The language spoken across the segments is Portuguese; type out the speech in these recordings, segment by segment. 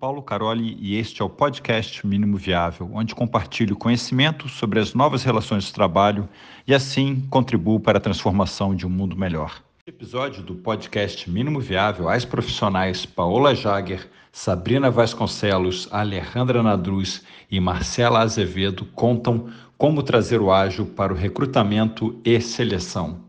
Paulo Caroli e este é o podcast Mínimo Viável, onde compartilho conhecimento sobre as novas relações de trabalho e assim contribuo para a transformação de um mundo melhor. No episódio do podcast Mínimo Viável, as profissionais Paola Jager, Sabrina Vasconcelos, Alejandra Nadruz e Marcela Azevedo contam como trazer o ágil para o recrutamento e seleção.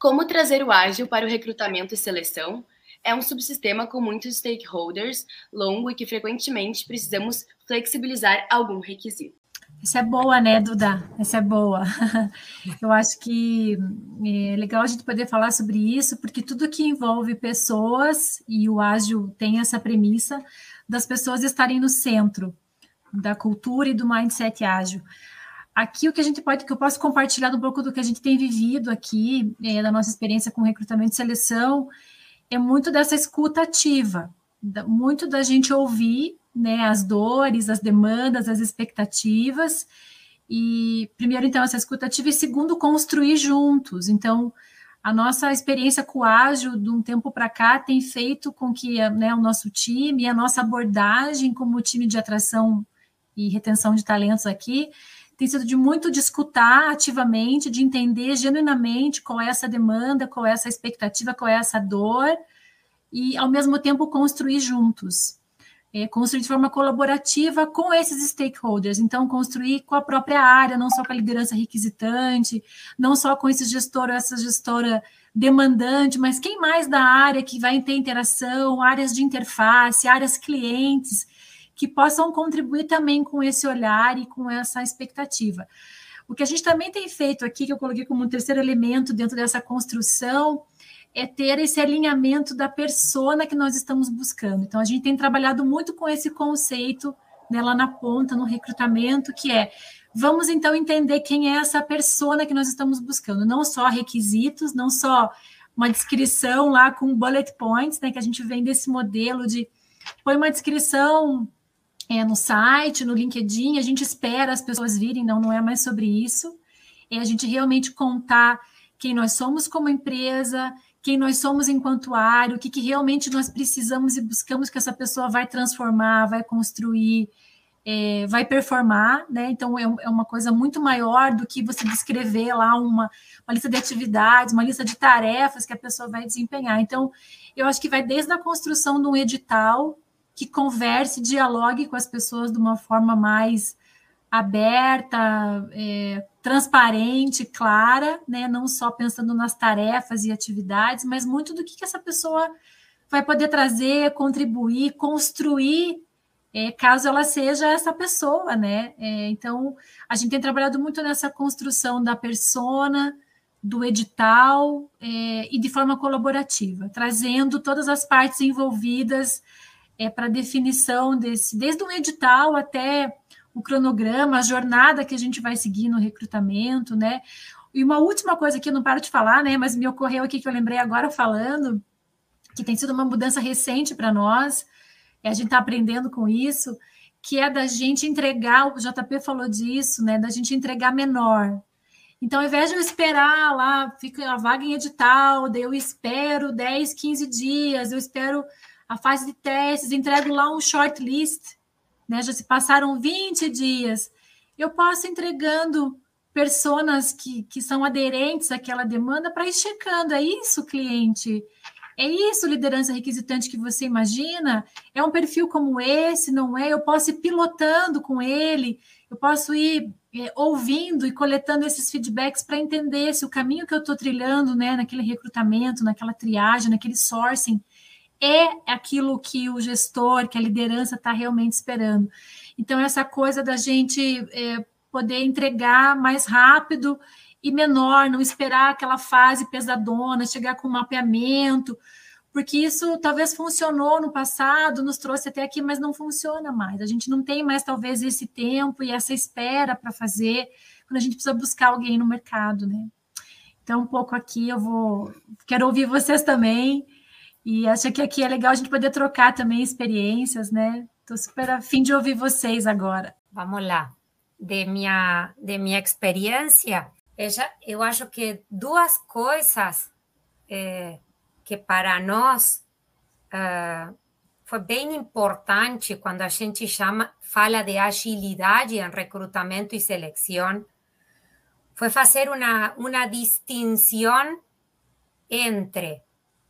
Como trazer o ágil para o recrutamento e seleção? É um subsistema com muitos stakeholders, longo e que frequentemente precisamos flexibilizar algum requisito. Essa é boa, né, Duda? Essa é boa. Eu acho que é legal a gente poder falar sobre isso, porque tudo que envolve pessoas, e o ágil tem essa premissa, das pessoas estarem no centro da cultura e do mindset ágil. Aqui o que a gente pode, que eu posso compartilhar um pouco do que a gente tem vivido aqui, é, da nossa experiência com recrutamento e seleção, é muito dessa escuta ativa, muito da gente ouvir né, as dores, as demandas, as expectativas. E primeiro, então, essa escuta ativa, e segundo, construir juntos. Então, a nossa experiência com o ágil de um tempo para cá tem feito com que né, o nosso time, a nossa abordagem como time de atração e retenção de talentos aqui, tem sido de muito de escutar ativamente, de entender genuinamente qual é essa demanda, qual é essa expectativa, qual é essa dor, e ao mesmo tempo construir juntos. É, construir de forma colaborativa com esses stakeholders. Então, construir com a própria área, não só com a liderança requisitante, não só com esse gestor ou essa gestora demandante, mas quem mais da área que vai ter interação, áreas de interface, áreas clientes, que possam contribuir também com esse olhar e com essa expectativa. O que a gente também tem feito aqui, que eu coloquei como um terceiro elemento dentro dessa construção, é ter esse alinhamento da persona que nós estamos buscando. Então, a gente tem trabalhado muito com esse conceito né, lá na ponta, no recrutamento, que é vamos então entender quem é essa persona que nós estamos buscando, não só requisitos, não só uma descrição lá com bullet points, né, que a gente vem desse modelo de põe uma descrição é, no site, no LinkedIn, a gente espera as pessoas virem, não, não é mais sobre isso. É a gente realmente contar quem nós somos como empresa, quem nós somos enquanto área, o que, que realmente nós precisamos e buscamos que essa pessoa vai transformar, vai construir, é, vai performar, né? Então é, é, uma coisa muito maior do que você descrever lá uma, uma lista de atividades, uma lista de tarefas que a pessoa vai desempenhar. Então, eu acho que vai desde a construção de um edital que converse, dialogue com as pessoas de uma forma mais aberta, é, transparente, clara, né? Não só pensando nas tarefas e atividades, mas muito do que, que essa pessoa vai poder trazer, contribuir, construir, é, caso ela seja essa pessoa, né? É, então, a gente tem trabalhado muito nessa construção da persona, do edital é, e de forma colaborativa, trazendo todas as partes envolvidas é, para definição desse, desde o edital até o cronograma, a jornada que a gente vai seguir no recrutamento, né? E uma última coisa que eu não paro de falar, né? Mas me ocorreu aqui que eu lembrei agora falando, que tem sido uma mudança recente para nós, e a gente está aprendendo com isso, que é da gente entregar, o JP falou disso, né? Da gente entregar menor. Então, ao invés de eu esperar lá, fica a vaga em edital, daí eu espero 10, 15 dias, eu espero a fase de testes, entrego lá um shortlist, né? Já se passaram 20 dias. Eu posso entregando pessoas que, que são aderentes àquela demanda para ir checando. É isso, cliente? É isso, liderança requisitante que você imagina? É um perfil como esse, não é? Eu posso ir pilotando com ele, eu posso ir é, ouvindo e coletando esses feedbacks para entender se o caminho que eu estou trilhando, né, naquele recrutamento, naquela triagem, naquele sourcing, é aquilo que o gestor, que a liderança está realmente esperando. Então, essa coisa da gente é, poder entregar mais rápido e menor, não esperar aquela fase pesadona, chegar com mapeamento, porque isso talvez funcionou no passado, nos trouxe até aqui, mas não funciona mais. A gente não tem mais, talvez, esse tempo e essa espera para fazer quando a gente precisa buscar alguém no mercado, né? Então, um pouco aqui eu vou. Quero ouvir vocês também e acho que aqui é legal a gente poder trocar também experiências, né? Estou super afim de ouvir vocês agora. Vamos lá. De minha, de minha experiência, eu acho que duas coisas é, que para nós uh, foi bem importante quando a gente chama, fala de agilidade em recrutamento e seleção, foi fazer uma, uma distinção entre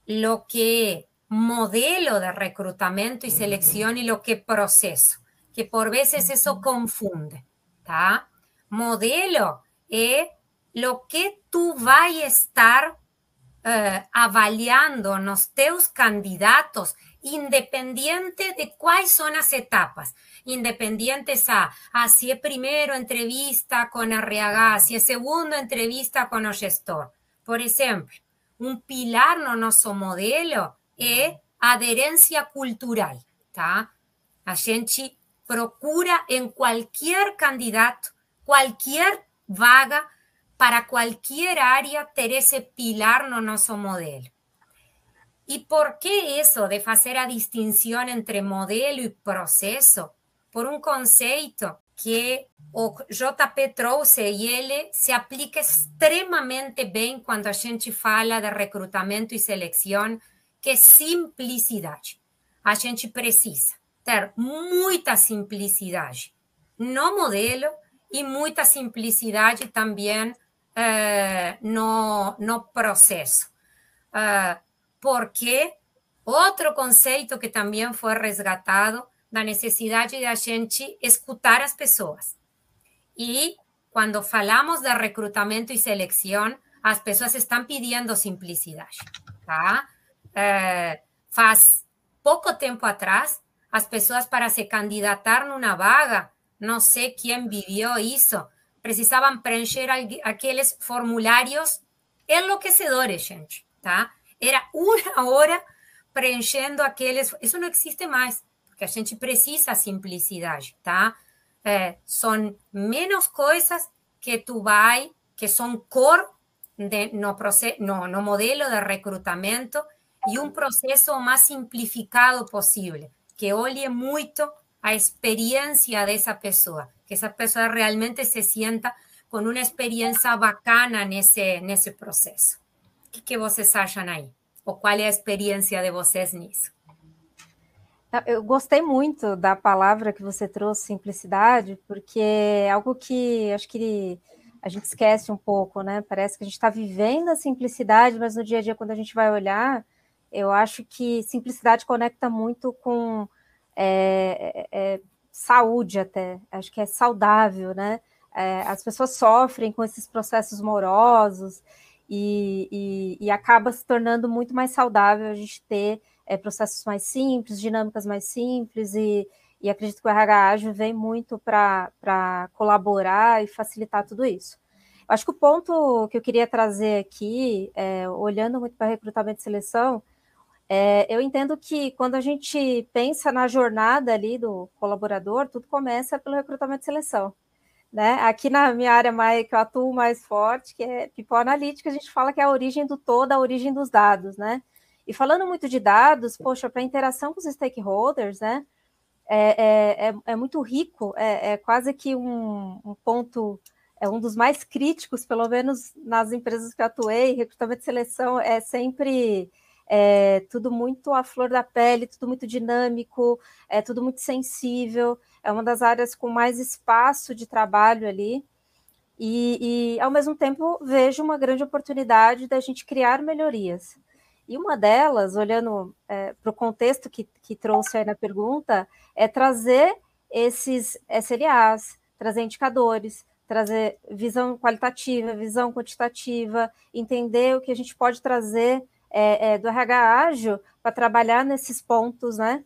lo que modelo de recrutamento y selección y lo que proceso, que por veces eso confunde, ¿tá? Modelo es lo que tú vas a estar uh, avaliando los teus candidatos independiente de cuáles son las etapas, independientes a, a si es primero entrevista con RH, si es segundo entrevista con el. Por ejemplo, un pilar no nuestro modelo é aderência cultural, tá? A gente procura em qualquer candidato, qualquer vaga, para qualquer área, ter esse pilar no nosso modelo. E por que isso de fazer a distinção entre modelo e processo? Por um conceito que o JP trouxe e ele se aplica extremamente bem quando a gente fala de recrutamento e seleção que é simplicidade. A gente precisa ter muita simplicidade no modelo e muita simplicidade também uh, no, no processo. Uh, porque outro conceito que também foi resgatado da necessidade de a gente escutar as pessoas. E quando falamos de recrutamento e seleção, as pessoas estão pedindo simplicidade, tá? é, faz pouco tempo atrás, as pessoas para se candidatar numa vaga, não sei quem viveu isso, precisavam preencher aqueles formulários enlouquecedores, gente, tá? Era uma hora preenchendo aqueles. Isso não existe mais, porque a gente precisa simplicidade, tá? É, são menos coisas que tu vai, que são cor de, no, no, no modelo de recrutamento e um processo mais simplificado possível, que olhe muito a experiência dessa pessoa, que essa pessoa realmente se sinta com uma experiência bacana nesse, nesse processo. O que, que vocês acham aí? Ou qual é a experiência de vocês nisso? Eu gostei muito da palavra que você trouxe, simplicidade, porque é algo que acho que a gente esquece um pouco, né? Parece que a gente está vivendo a simplicidade, mas no dia a dia, quando a gente vai olhar, eu acho que simplicidade conecta muito com é, é, é, saúde até, acho que é saudável, né? É, as pessoas sofrem com esses processos morosos e, e, e, acaba se tornando muito mais saudável a gente ter é, processos mais simples, dinâmicas mais simples e, e acredito que o RH Ágil vem muito para colaborar e facilitar tudo isso. Acho que o ponto que eu queria trazer aqui, é, olhando muito para recrutamento e seleção, é, eu entendo que quando a gente pensa na jornada ali do colaborador, tudo começa pelo recrutamento e seleção. Né? Aqui na minha área mais, que eu atuo mais forte, que é People Analytics, a gente fala que é a origem do todo, a origem dos dados, né? E falando muito de dados, poxa, para interação com os stakeholders, né? É, é, é, é muito rico, é, é quase que um, um, ponto, é um dos mais críticos, pelo menos nas empresas que eu atuei, recrutamento e seleção é sempre é tudo muito à flor da pele, tudo muito dinâmico, é tudo muito sensível, é uma das áreas com mais espaço de trabalho ali. E, e ao mesmo tempo, vejo uma grande oportunidade da gente criar melhorias. E uma delas, olhando é, para o contexto que, que trouxe aí na pergunta, é trazer esses SLAs, trazer indicadores, trazer visão qualitativa, visão quantitativa, entender o que a gente pode trazer é, é, do RH ágil para trabalhar nesses pontos, né?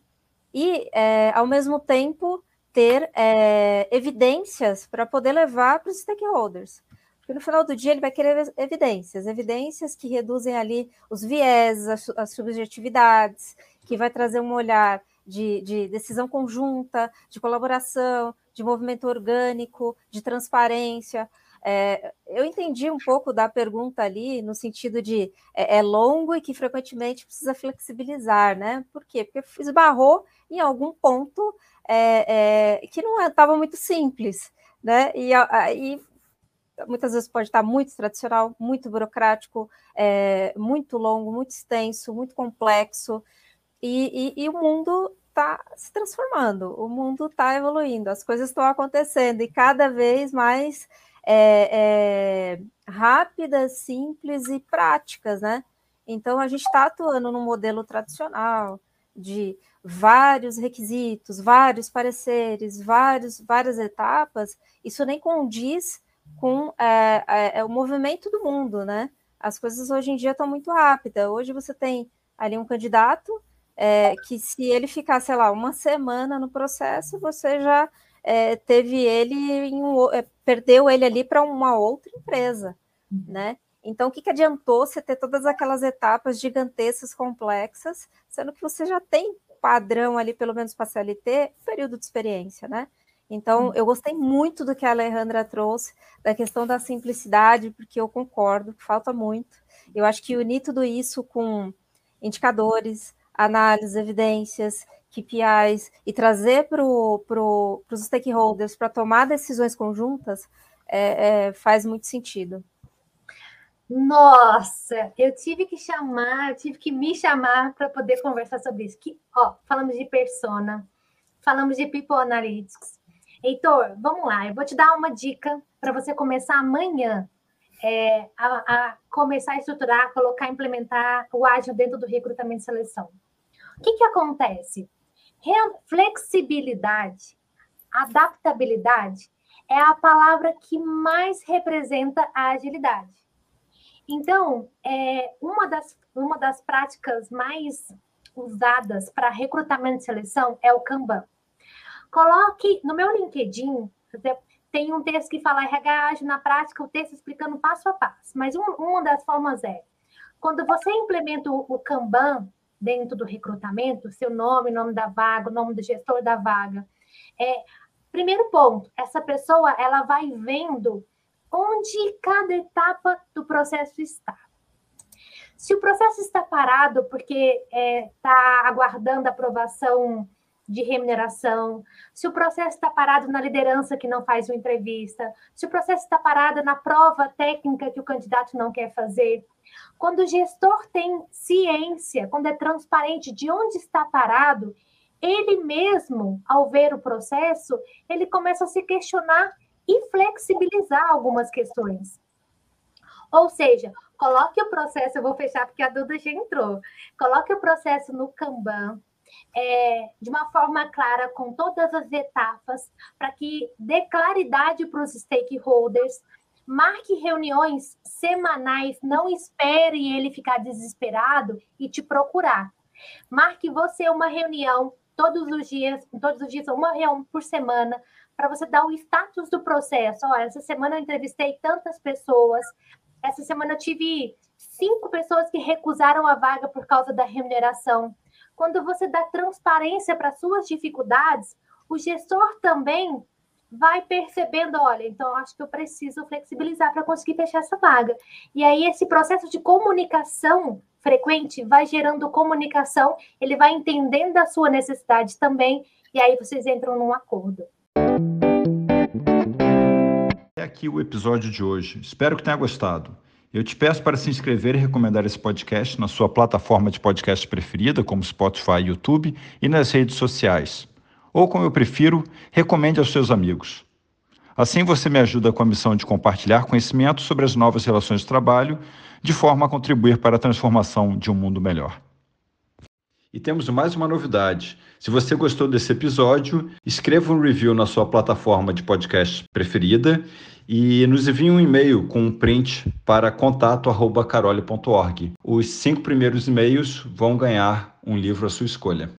E, é, ao mesmo tempo, ter é, evidências para poder levar para os stakeholders. Porque no final do dia ele vai querer evidências, evidências que reduzem ali os viés, as, as subjetividades, que vai trazer um olhar de, de, decisão conjunta, de colaboração, de movimento orgânico, de transparência. É, eu entendi um pouco da pergunta ali, no sentido de é, é, longo e que frequentemente precisa flexibilizar, né? Por quê? Porque esbarrou em algum ponto é, é que não estava muito simples, né? E aí muitas vezes pode estar muito tradicional, muito burocrático, é, muito longo, muito extenso, muito complexo. e, e, e o mundo está se transformando, o mundo está evoluindo, as coisas estão acontecendo e cada vez mais é, é, rápidas, simples e práticas, né? Então a gente está atuando num modelo tradicional de vários requisitos, vários pareceres, vários, várias etapas. Isso nem condiz com é, é, é o movimento do mundo, né? As coisas hoje em dia estão muito rápidas. Hoje você tem ali um candidato é, que se ele ficar, sei lá, uma semana no processo, você já é, teve ele um, é, perdeu ele ali para uma outra empresa, né? Então, o que, que adiantou você ter todas aquelas etapas gigantescas, complexas, sendo que você já tem padrão ali, pelo menos para CLT, período de experiência, né? Então, uhum. eu gostei muito do que a Alejandra trouxe, da questão da simplicidade, porque eu concordo que falta muito. Eu acho que unir tudo isso com indicadores, análises, evidências, KPIs e trazer para pro, os stakeholders para tomar decisões conjuntas é, é, faz muito sentido. Nossa, eu tive que chamar, eu tive que me chamar para poder conversar sobre isso. Que, ó, falamos de persona, falamos de people analytics. Heitor, vamos lá, eu vou te dar uma dica para você começar amanhã é, a, a, começar a estruturar, colocar, implementar o ágil dentro do recrutamento e seleção. O que, que acontece? Flexibilidade, adaptabilidade é a palavra que mais representa a agilidade. Então, é, uma, das, uma das práticas mais usadas para recrutamento e seleção é o Kanban. Coloque no meu LinkedIn, tem um texto que fala RH ágil na prática, o texto explicando passo a passo. Mas um, uma das formas é, quando você implementa o, o Kanban dentro do recrutamento, seu nome, nome da vaga, o nome do gestor da vaga, é, primeiro ponto, essa pessoa ela vai vendo onde cada etapa do processo está. Se o processo está parado porque está é, tá aguardando aprovação de remuneração, se o processo está parado na liderança que não faz uma entrevista, se o processo está parado na prova técnica que o candidato não quer fazer. Quando o gestor tem ciência, quando é transparente de onde está parado, ele mesmo, ao ver o processo, ele começa a se questionar e flexibilizar algumas questões. Ou seja, coloque o processo, eu vou fechar porque a Duda já entrou. Coloque o processo no Kanban, é, de uma forma clara, com todas as etapas, para que dê claridade para os stakeholders. Marque reuniões semanais, não espere ele ficar desesperado e te procurar. Marque você uma reunião todos os dias, todos os dias, uma reunião por semana, para você dar o status do processo. Olha, essa semana eu entrevistei tantas pessoas, essa semana eu tive cinco pessoas que recusaram a vaga por causa da remuneração. Quando você dá transparência para suas dificuldades, o gestor também vai percebendo, olha, então acho que eu preciso flexibilizar para conseguir fechar essa vaga. E aí esse processo de comunicação frequente vai gerando comunicação, ele vai entendendo a sua necessidade também, e aí vocês entram num acordo. É aqui o episódio de hoje. Espero que tenha gostado. Eu te peço para se inscrever e recomendar esse podcast na sua plataforma de podcast preferida, como Spotify e YouTube, e nas redes sociais. Ou, como eu prefiro, recomende aos seus amigos. Assim você me ajuda com a missão de compartilhar conhecimento sobre as novas relações de trabalho, de forma a contribuir para a transformação de um mundo melhor. E temos mais uma novidade. Se você gostou desse episódio, escreva um review na sua plataforma de podcast preferida e nos envie um e-mail com um print para contato@carole.org. Os cinco primeiros e-mails vão ganhar um livro à sua escolha.